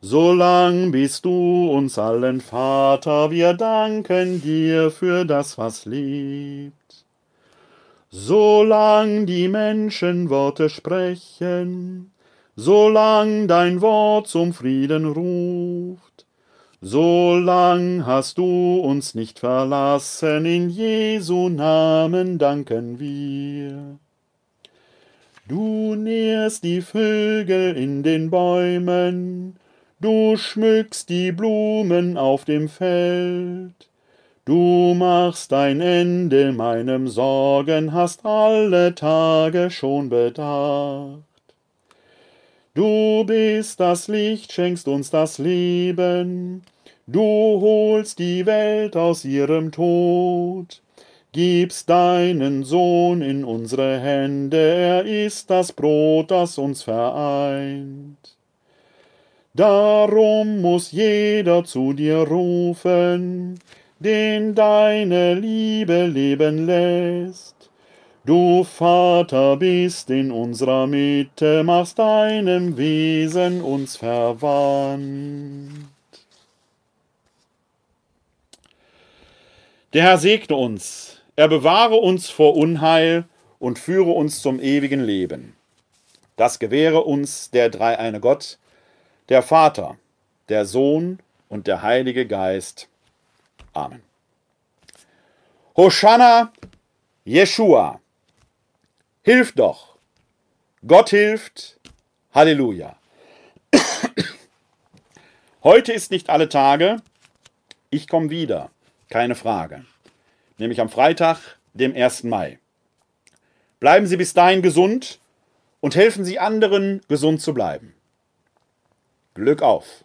Solang bist du uns allen Vater, wir danken dir für das, was lebt. Solang die Menschen Worte sprechen, solang dein Wort zum Frieden ruft, solang hast du uns nicht verlassen, in Jesu Namen danken wir. Du nährst die Vögel in den Bäumen, Du schmückst die Blumen auf dem Feld. Du machst ein Ende meinem Sorgen, hast alle Tage schon bedacht. Du bist das Licht, schenkst uns das Leben. Du holst die Welt aus ihrem Tod. Gibst deinen Sohn in unsere Hände, er ist das Brot, das uns vereint. Darum muss jeder zu dir rufen, den deine Liebe leben lässt. Du Vater bist in unserer Mitte, machst deinem Wesen uns verwandt. Der Herr segne uns, er bewahre uns vor Unheil und führe uns zum ewigen Leben. Das gewähre uns der dreieine Gott, der Vater, der Sohn und der Heilige Geist. Amen. Hosanna, Jeshua. Hilf doch. Gott hilft. Halleluja. Heute ist nicht alle Tage. Ich komme wieder. Keine Frage. Nämlich am Freitag, dem 1. Mai. Bleiben Sie bis dahin gesund und helfen Sie anderen, gesund zu bleiben. Glück auf!